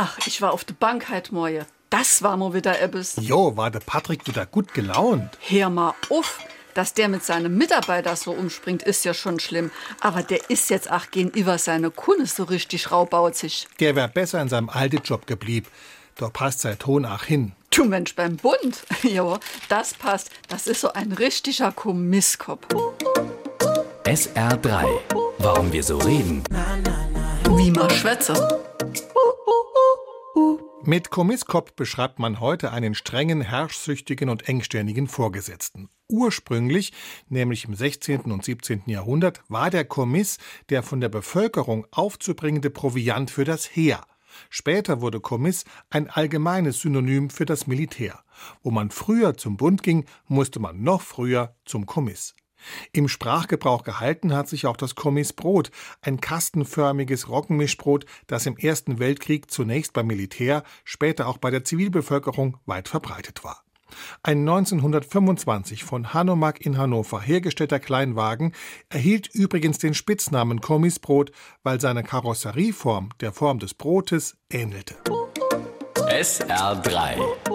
Ach, ich war auf der Bank halt morgen. Das war mal wieder etwas. Jo, war der Patrick wieder gut gelaunt. Hör mal auf. Dass der mit seinem Mitarbeiter so umspringt, ist ja schon schlimm. Aber der ist jetzt auch gegenüber seine Kunde so richtig raubauzig. Der wär besser in seinem alten Job geblieben. Da passt sein Ton auch hin. Du Mensch, beim Bund. Jo, das passt. Das ist so ein richtiger Kommisskopf. SR3. Warum wir so reden. Wie man schwätze. Mit Kommisskopf beschreibt man heute einen strengen, herrschsüchtigen und engstirnigen Vorgesetzten. Ursprünglich, nämlich im 16. und 17. Jahrhundert, war der Kommiss der von der Bevölkerung aufzubringende Proviant für das Heer. Später wurde Kommiss ein allgemeines Synonym für das Militär. Wo man früher zum Bund ging, musste man noch früher zum Kommiss. Im Sprachgebrauch gehalten hat sich auch das Kommissbrot, ein kastenförmiges Roggenmischbrot, das im Ersten Weltkrieg zunächst beim Militär, später auch bei der Zivilbevölkerung weit verbreitet war. Ein 1925 von Hanomag in Hannover hergestellter Kleinwagen erhielt übrigens den Spitznamen Kommissbrot, weil seine Karosserieform der Form des Brotes ähnelte. SR3.